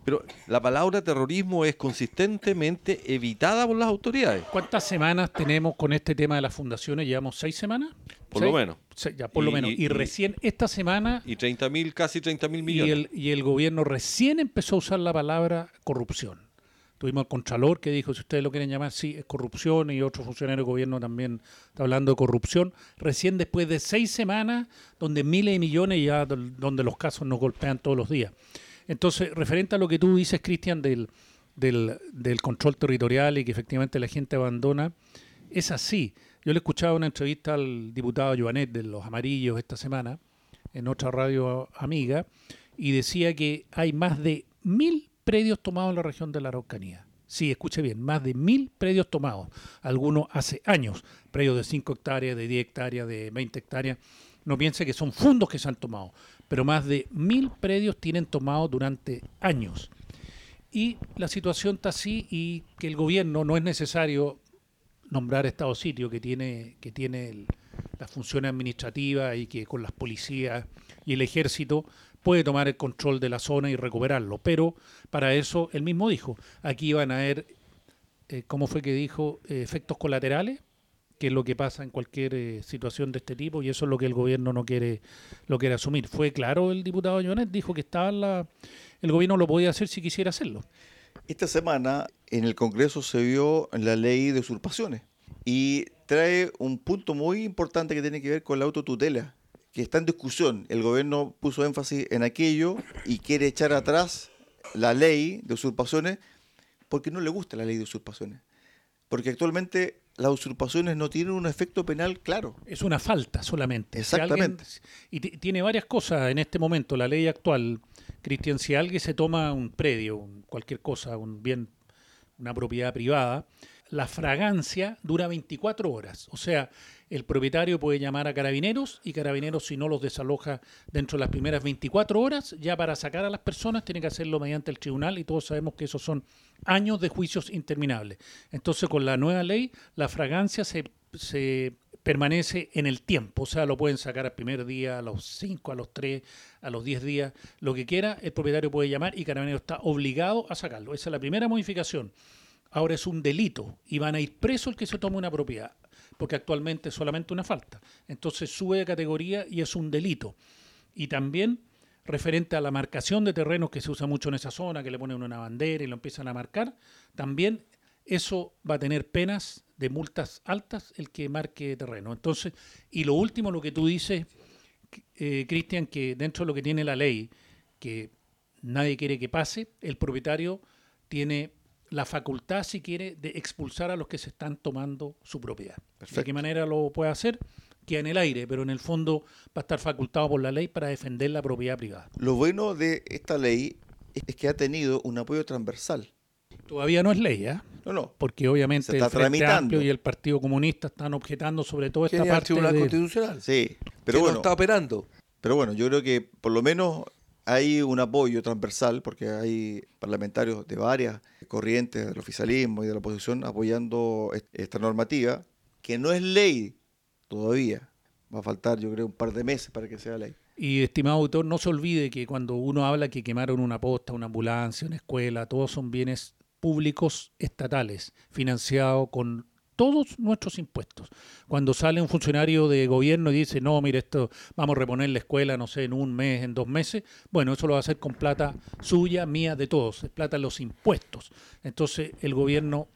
Pero la palabra terrorismo es consistentemente evitada por las autoridades. ¿Cuántas semanas tenemos con este tema de las fundaciones? ¿Llevamos seis semanas? Por lo menos. ya, por lo menos. Y, recién esta semana... Y 30 mil, casi 30 mil millones. Y el, y el gobierno recién empezó a usar la palabra corrupción. Tuvimos al Contralor que dijo, si ustedes lo quieren llamar, sí, es corrupción, y otro funcionario de gobierno también está hablando de corrupción. Recién después de seis semanas, donde miles de millones ya, donde los casos nos golpean todos los días. Entonces, referente a lo que tú dices, Cristian, del, del, control territorial y que efectivamente la gente abandona, es así. Yo le escuchaba una entrevista al diputado Joanet de Los Amarillos esta semana, en otra radio amiga, y decía que hay más de mil predios tomados en la región de la Araucanía. Sí, escuche bien, más de mil predios tomados, algunos hace años, predios de 5 hectáreas, de 10 hectáreas, de 20 hectáreas. No piense que son fondos que se han tomado, pero más de mil predios tienen tomados durante años. Y la situación está así y que el gobierno no es necesario nombrar Estado sitio que tiene, que tiene las funciones administrativas y que con las policías y el ejército puede tomar el control de la zona y recuperarlo. Pero para eso, él mismo dijo, aquí van a haber, eh, ¿cómo fue que dijo? Eh, efectos colaterales, que es lo que pasa en cualquier eh, situación de este tipo, y eso es lo que el gobierno no quiere, lo quiere asumir. Fue claro el diputado Jonet, dijo que estaba la, el gobierno lo podía hacer si quisiera hacerlo. Esta semana en el Congreso se vio la ley de usurpaciones y trae un punto muy importante que tiene que ver con la autotutela que está en discusión. El gobierno puso énfasis en aquello y quiere echar atrás la ley de usurpaciones porque no le gusta la ley de usurpaciones. Porque actualmente las usurpaciones no tienen un efecto penal claro. Es una falta solamente. Exactamente. y tiene varias cosas en este momento. La ley actual, Cristian, si alguien se toma un predio, cualquier cosa, un bien, una propiedad privada, la fragancia dura 24 horas. O sea, el propietario puede llamar a carabineros y carabineros si no los desaloja dentro de las primeras 24 horas, ya para sacar a las personas tiene que hacerlo mediante el tribunal y todos sabemos que esos son años de juicios interminables. Entonces con la nueva ley la fragancia se, permanece en el tiempo, o sea, lo pueden sacar al primer día, a los 5, a los 3, a los 10 días, lo que quiera, el propietario puede llamar y Carabinero está obligado a sacarlo. Esa es la primera modificación. Ahora es un delito y van a ir preso el que se tome una propiedad porque actualmente es solamente una falta. Entonces sube de categoría y es un delito. Y también referente a la marcación de terrenos que se usa mucho en esa zona, que le ponen una bandera y lo empiezan a marcar, también eso va a tener penas de multas altas el que marque terreno. Entonces, y lo último, lo que tú dices, eh, Cristian, que dentro de lo que tiene la ley, que nadie quiere que pase, el propietario tiene la facultad, si quiere, de expulsar a los que se están tomando su propiedad. ¿De qué manera lo puede hacer? Queda en el aire, pero en el fondo va a estar facultado por la ley para defender la propiedad privada. Lo bueno de esta ley es que ha tenido un apoyo transversal. Todavía no es ley, ¿eh? No, no. Porque obviamente el Frente Amplio y el Partido Comunista están objetando sobre todo esta parte Tribunal Constitucional. Sí, pero bueno, no está operando. Pero bueno, yo creo que por lo menos hay un apoyo transversal porque hay parlamentarios de varias corrientes del oficialismo y de la oposición apoyando esta normativa, que no es ley todavía. Va a faltar, yo creo, un par de meses para que sea ley. Y estimado autor, no se olvide que cuando uno habla que quemaron una posta, una ambulancia, una escuela, todos son bienes públicos estatales, financiados con todos nuestros impuestos. Cuando sale un funcionario de gobierno y dice, no, mire, esto vamos a reponer la escuela, no sé, en un mes, en dos meses, bueno, eso lo va a hacer con plata suya, mía, de todos, es plata de los impuestos. Entonces el gobierno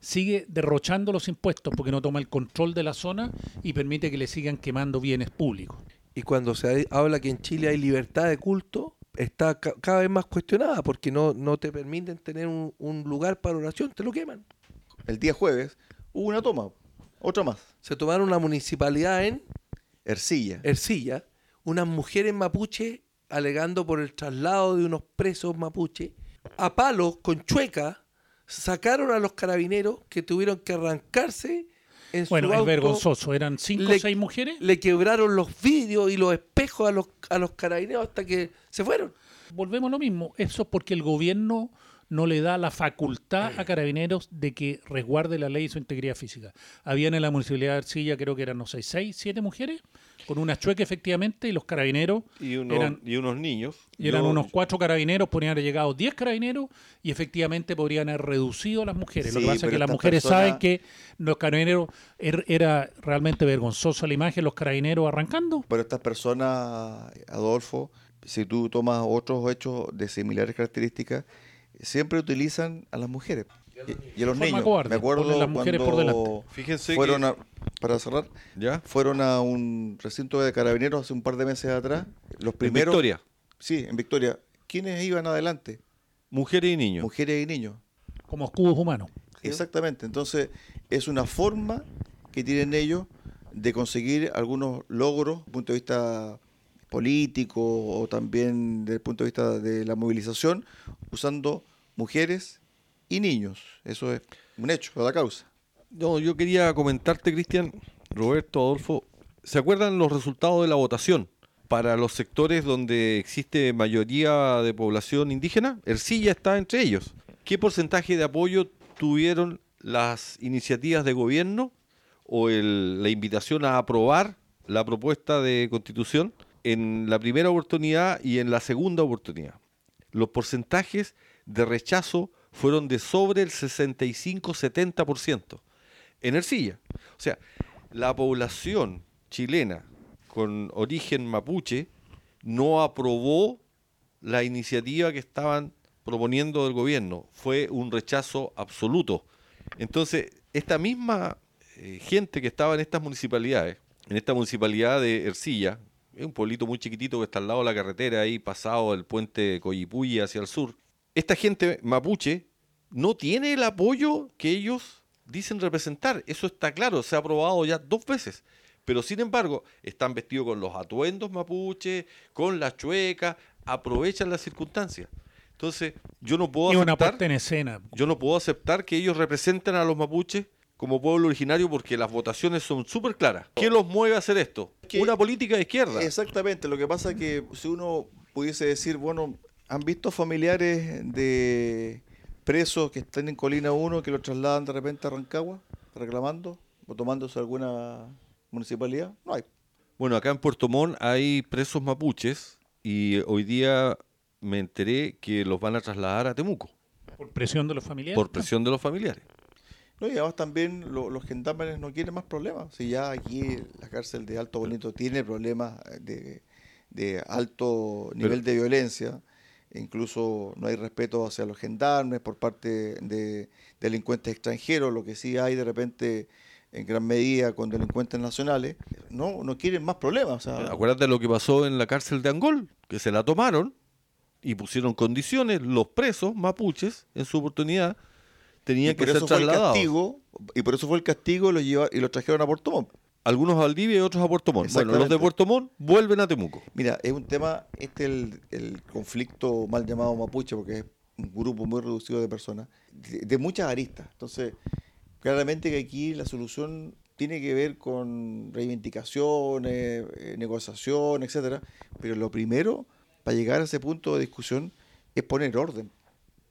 sigue derrochando los impuestos porque no toma el control de la zona y permite que le sigan quemando bienes públicos. Y cuando se habla que en Chile hay libertad de culto, está cada vez más cuestionada porque no, no te permiten tener un, un lugar para oración, te lo queman. El día jueves hubo una toma, otra más. Se tomaron una municipalidad en Ercilla. Ercilla, unas mujeres mapuche alegando por el traslado de unos presos mapuche, a palos con chueca, sacaron a los carabineros que tuvieron que arrancarse en bueno, su es vergonzoso. ¿Eran cinco o seis mujeres? Le quebraron los vidrios y los espejos a los, a los carabineros hasta que se fueron. Volvemos a lo mismo. Eso es porque el gobierno no le da la facultad a carabineros de que resguarde la ley y su integridad física. Habían en la municipalidad de Arcilla, creo que eran, no sé, seis, siete mujeres, con una chueca efectivamente, y los carabineros y, uno, eran, y unos niños. y eran unos cuatro carabineros, podrían haber llegado diez carabineros y efectivamente podrían haber reducido a las mujeres. Lo Sí, que pasa es que las mujeres saben que los carabineros er- era realmente vergonzosa la imagen, los carabineros arrancando. Pero estas personas, Adolfo, si tú tomas otros hechos de similares características, siempre utilizan a las mujeres y, y a los niños. cobarde, Me acuerdo las mujeres por cuando delante. Fíjense fueron que- a, para cerrar, ¿Ya? fueron a un recinto de carabineros hace un par de meses atrás. Los En primeros, Victoria, Sí, en Victoria. ¿Quiénes iban adelante? mujeres y niños. Mujeres y niños. como escudos humanos. Exactamente. Entonces, es una forma que tienen ellos de conseguir algunos logros desde el punto de vista político o también desde el punto de vista de la movilización, usando mujeres y niños. Eso es un hecho la causa. No, yo quería comentarte, Cristian, Roberto, Adolfo, ¿se acuerdan los resultados de la votación para los sectores donde existe mayoría de población indígena? Ercilla está entre ellos. ¿Qué porcentaje de apoyo tuvieron las iniciativas de gobierno o el- la invitación a aprobar la propuesta de constitución en la primera oportunidad y en la segunda oportunidad? Los porcentajes de rechazo fueron de sobre el 65-70% en Ercilla. O sea, la población chilena con origen mapuche no aprobó la iniciativa que estaban proponiendo del gobierno. Fue un rechazo absoluto. Entonces, esta misma eh, gente que estaba en estas municipalidades, en esta municipalidad de Ercilla, es un pueblito muy chiquitito que está al lado de la carretera, ahí pasado el puente Coyipulli hacia el sur. Esta gente mapuche no tiene el apoyo que ellos dicen representar. Eso está claro, se ha aprobado ya dos veces. Pero sin embargo, están vestidos con los atuendos mapuche, con las chuecas, aprovechan las circunstancias. Entonces, yo no puedo Y una aceptar, puesta en escena. yo no puedo aceptar que ellos representen a los mapuches como pueblo originario porque las votaciones son súper claras. ¿Qué los mueve a hacer esto? Que- Una política de izquierda. Exactamente, lo que pasa es que si uno pudiese decir, bueno, ¿han visto familiares de presos que están en Colina 1 que los trasladan de repente a Rancagua reclamando o tomándose alguna municipalidad? No hay. Bueno, acá en Puerto Montt hay presos mapuches y hoy día me enteré que los van a trasladar a Temuco Por presión de los familiares. por presión de los familiares. No, y además también lo- los gendarmes no quieren más problemas. Si ya aquí la cárcel de Alto Bonito tiene problemas de, de alto nivel de violencia, e incluso no hay respeto hacia los gendarmes por parte de delincuentes extranjeros, lo que sí hay de repente en gran medida con delincuentes nacionales, no, no quieren más problemas. O sea, Acuérdate de lo que pasó en la cárcel de Angol, que se la tomaron y pusieron condiciones, los presos mapuches en su oportunidad tenían y que ser trasladados. castigo, y por eso fue el castigo y lo, lleva- y lo trajeron a Puerto Montt. Algunos a Valdivia y otros a Puerto Montt. Bueno, los de. Puerto Montt vuelven a Temuco. Mira, es un tema, este es el, el conflicto mal llamado mapuche, porque es un grupo muy reducido de personas, de, de muchas aristas. Entonces, claramente que aquí la solución tiene que ver con reivindicaciones, eh, negociación, etcétera. Pero lo primero, para llegar a ese punto de discusión, es poner orden.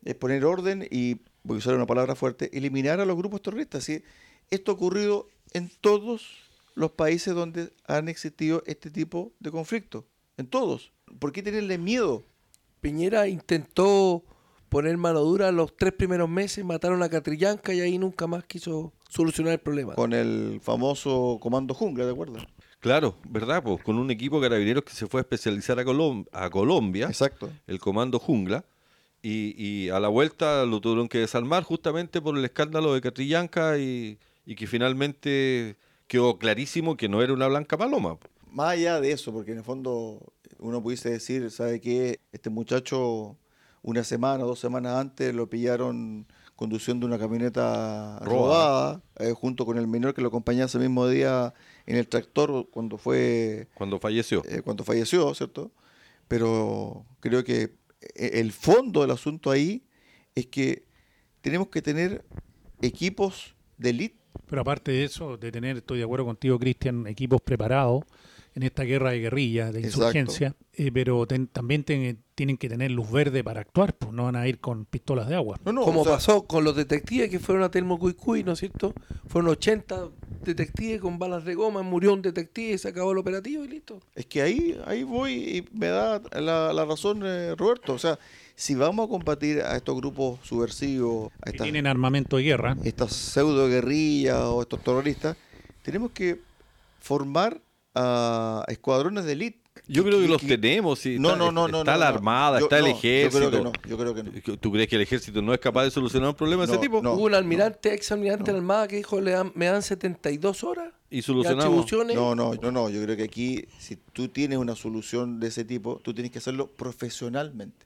Es poner orden y, voy a usar una palabra fuerte, eliminar a los grupos terroristas. ¿sí? Esto ha ocurrido en todos los países donde han existido este tipo de conflictos. En todos. ¿Por qué tenerle miedo? Piñera intentó poner mano dura los tres primeros meses, mataron a Catrillanca y ahí nunca más quiso solucionar el problema. Con el famoso Comando Jungla, ¿de acuerdo? Claro, ¿verdad? Pues con un equipo de carabineros que se fue a especializar a, Colom- a Colombia, Exacto. el Comando Jungla, y, y a la vuelta lo tuvieron que desarmar justamente por el escándalo de Catrillanca y, y que finalmente quedó clarísimo que no era una blanca paloma. Más allá de eso, porque en el fondo uno pudiese decir, ¿sabe qué? Este muchacho una semana, dos semanas antes lo pillaron conduciendo una camioneta robada, eh, junto con el menor que lo acompañaba ese mismo día en el tractor cuando fue Cuando falleció. eh, cuando falleció, ¿cierto? Pero creo que el fondo del asunto ahí es que tenemos que tener equipos de elite. Pero aparte de eso, de tener, estoy de acuerdo contigo, Cristian, equipos preparados en esta guerra de guerrilla, de insurgencia, eh, pero ten- también ten- tienen que tener luz verde para actuar, pues no van a ir con pistolas de agua. No, no, Como o sea, pasó con los detectives que fueron a Telmocuicuy, ¿no es cierto? Fueron 80 detectives con balas de goma, murió un detective y se acabó el operativo y listo. Es que ahí, ahí voy y me da la, la razón eh, Roberto. O sea, si vamos a combatir a estos grupos subversivos, a Que tienen armamento de guerra. estas pseudo guerrillas o estos terroristas, tenemos que formar a escuadrones de élite. Yo creo que los tenemos. sí, No, está, no, no, no. Está no, la no. Armada, Yo- está el no, ejército. Yo creo que no. Yo creo que no. ¿Tú crees que el ejército no es capaz de solucionar un problema de No, ese tipo? no. Hubo un almirante, ex almirante de la Armada que dijo, le dan, me dan 72 horas Y solucionamos. No, no, no, no. Yo creo que aquí, si tú tienes una solución de ese tipo, tú tienes que hacerlo profesionalmente.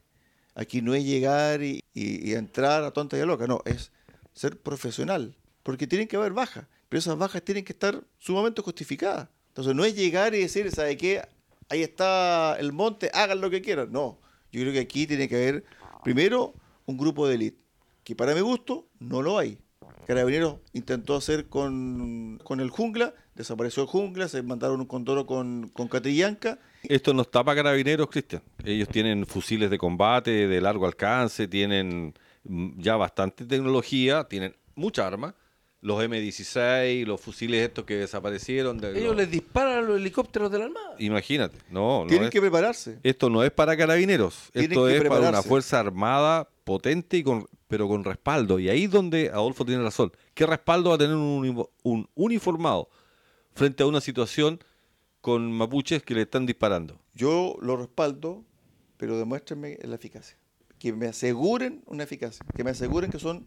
Aquí no es llegar y, y- y entrar a tonta y a loca, no, es ser profesional. Porque tienen que haber bajas, pero esas bajas tienen que estar sumamente justificadas. Entonces no es llegar y decir, ¿sabe qué? Ahí está el monte, hagan lo que quieran. No, yo creo que aquí tiene que haber, primero, un grupo de élite, que para mi gusto no lo hay. Carabineros intentó hacer con, con el jungla, desapareció el jungla, se mandaron un condoro con, con Catrillanca. Esto no está para carabineros, Cristian. Ellos tienen fusiles de combate de largo alcance, tienen mm, ya bastante tecnología, tienen mucha arma. Los M16, los fusiles estos que desaparecieron. de Ellos los- les disparan a los helicópteros de la Armada. Imagínate, no, no Tienen es- que prepararse. esto no es para carabineros, Tienen esto es para una fuerza armada potente y con, pero con respaldo. Y ahí es donde Adolfo tiene razón. ¿Qué respaldo va a tener un, un uniformado frente a una situación con mapuches que le están disparando? Yo lo respaldo, pero demuéstrenme la eficacia. Que me aseguren una eficacia, que me aseguren que son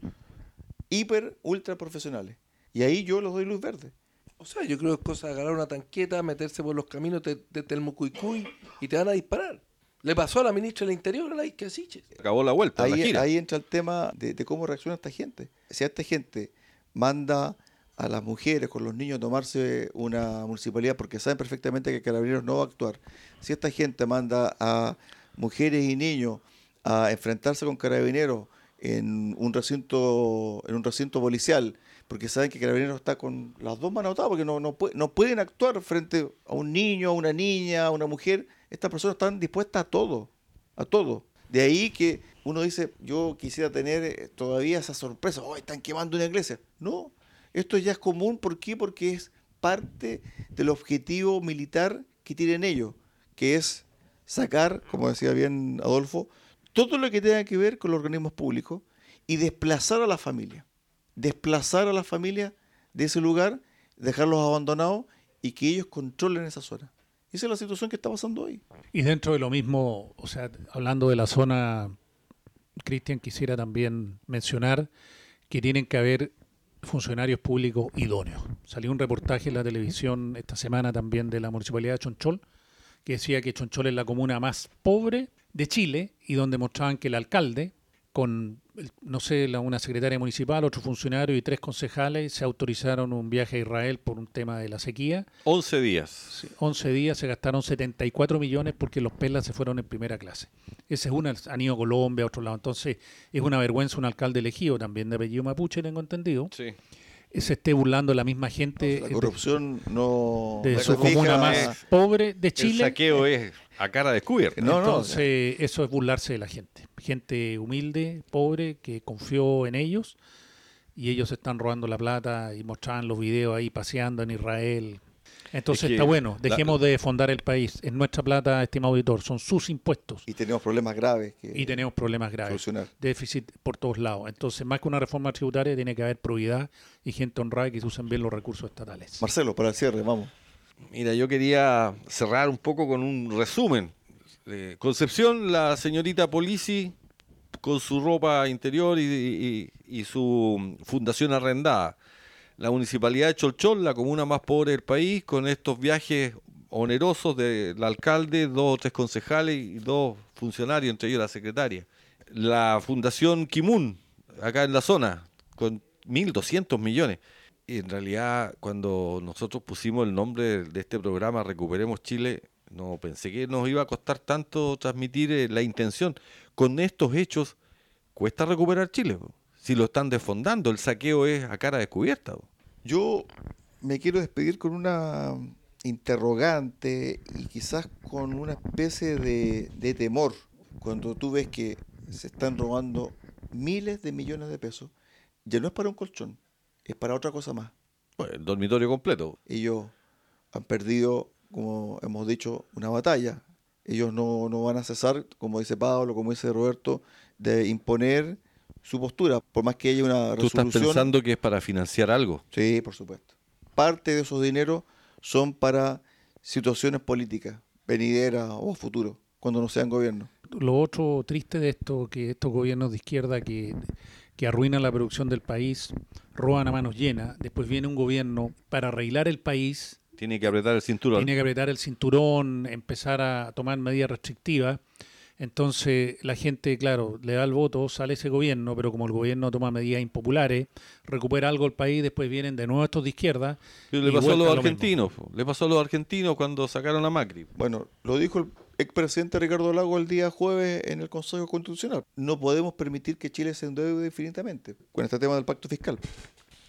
hiper, ultra profesionales. Y ahí yo les doy luz verde. O sea, yo creo que es cosa de agarrar una tanqueta, meterse por los caminos de, de Telmocuicuy y te van a disparar. Le pasó a la ministra del Interior, a la Isque Siches. Acabó la vuelta, la Ahí, gira. ahí entra el tema de, de cómo reacciona esta gente. Si a esta gente manda a las mujeres con los niños a tomarse una municipalidad porque saben perfectamente que Carabineros no va a actuar, si esta gente manda a mujeres y niños a enfrentarse con carabineros en un recinto, en un recinto policial, porque saben que carabineros está con las dos manos atadas, porque no, no, no pueden actuar frente a un niño, a una niña, a una mujer. Estas personas están dispuestas a todo, a todo. De ahí que uno dice, yo quisiera tener eh, todavía esa sorpresa, oh, están quemando una iglesia. No, esto ya es común, ¿por qué? Porque es parte del objetivo militar que tienen ellos, que es sacar, como decía bien Adolfo, todo lo que tenga que ver con los organismos públicos y desplazar a la familia. Desplazar a la familia de ese lugar, dejarlos abandonados y que ellos controlen esa zona. Esa es la situación que está pasando hoy. Y dentro de lo mismo, o sea, hablando de la zona, Cristian, quisiera también mencionar que tienen que haber funcionarios públicos idóneos. Salió un reportaje en la televisión esta semana también de la Municipalidad de Chonchol, que decía que Chonchol es la comuna más pobre de Chile y donde mostraban que el alcalde, con, no sé, una secretaria municipal, otro funcionario y tres concejales, se autorizaron un viaje a Israel por un tema de la sequía. 11 días. 11 días, se gastaron 74 millones porque los pelas se fueron en primera clase. Ese es una, han ido a Colombia, a otro lado. Entonces, es una vergüenza un alcalde elegido también de apellido mapuche, tengo entendido. Sí se esté burlando la misma gente. la corrupción no. De su comuna más pobre de Chile. El saqueo es a cara descubierta. No, Entonces, eso es burlarse de la gente. Gente humilde, pobre, que confió en ellos y ellos están robando la plata y mostraban los videos ahí paseando en Israel, entonces está bueno, dejemos de fondar el país. Es nuestra plata, estimado auditor, son sus impuestos. Y tenemos problemas graves. Que y tenemos problemas graves. Solucionar. Déficit por todos lados. Entonces, más que una reforma tributaria, tiene que haber probidad y gente honrada que usen bien los recursos estatales. Marcelo, para el cierre, vamos. Mira, yo quería cerrar un poco con un resumen. Concepción, la señorita Polici, con su ropa interior y su fundación arrendada la municipalidad de Cholchol, la comuna más pobre del país, con estos viajes onerosos del alcalde, dos o tres concejales y dos funcionarios, entre ellos la secretaria. La Fundación Kimun, acá en la zona, con 1.200 millones. Y en realidad, cuando nosotros pusimos el nombre de este programa, Recuperemos Chile, no pensé que nos iba a costar tanto transmitir eh, la intención. Con estos hechos, cuesta recuperar Chile si lo están desfondando? El saqueo es a cara descubierta. Yo me quiero despedir con una interrogante y quizás con una especie de, de temor cuando tú ves que se están robando miles de millones de pesos. Ya no es para un colchón, es para otra cosa más. el dormitorio completo. Ellos han perdido, como hemos dicho, una batalla. Ellos no, no van a cesar, como dice Pablo, como dice Roberto, de imponer su postura, por más que haya una resolución. ¿Tú estás pensando que es para financiar algo? Sí, por supuesto. Parte de esos dineros son para situaciones políticas, venideras o futuro, cuando no sean gobierno. Lo otro triste de esto, que estos gobiernos de izquierda que, que arruinan la producción del país, roban a manos llenas, después viene un gobierno para arreglar el país. Tiene que apretar el cinturón. Tiene que apretar el cinturón, empezar a tomar medidas restrictivas entonces la gente, claro, le da el voto, sale ese gobierno, pero como el gobierno toma medidas impopulares, recupera algo el país, después vienen de nuevo estos de izquierda. le pasó a los argentinos, le pasó a los argentinos cuando sacaron a Macri. Bueno, lo dijo el expresidente Ricardo Lago el día jueves en el Consejo Constitucional. No podemos permitir que Chile se endeude infinitamente con este tema del pacto fiscal.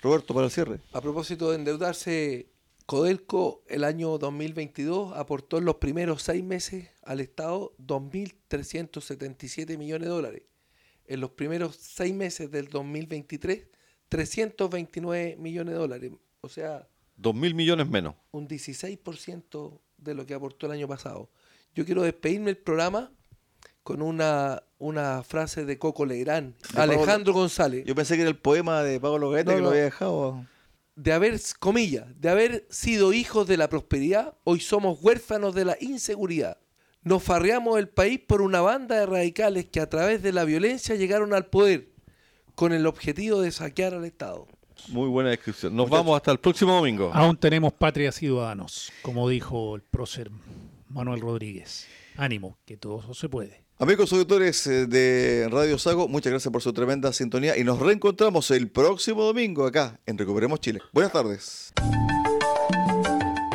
Roberto, para el cierre. A propósito de endeudarse, Codelco el año 2022 aportó en los primeros seis meses al Estado 2.377 millones de dólares. En los primeros seis meses del 2023, 329 millones de dólares. O sea... 2.000 millones menos. Un 16% de lo que aportó el año pasado. Yo quiero despedirme del programa con una, una frase de Coco Legrand. Alejandro González. Yo pensé que era el poema de Pablo Gaeta que lo había dejado de haber, comillas, de haber sido hijos de la prosperidad, hoy somos huérfanos de la inseguridad. Nos farreamos el país por una banda de radicales que a través de la violencia llegaron al poder con el objetivo de saquear al Estado. Muy buena descripción. Nos vamos hasta el próximo domingo. Aún tenemos patria ciudadanos, como dijo el prócer Manuel Rodríguez. Ánimo, que todo eso se puede. Amigos auditores eh, de Radio Sago, muchas gracias por su tremenda sintonía y nos reencontramos el próximo domingo acá en Recuperemos Chile. Buenas tardes.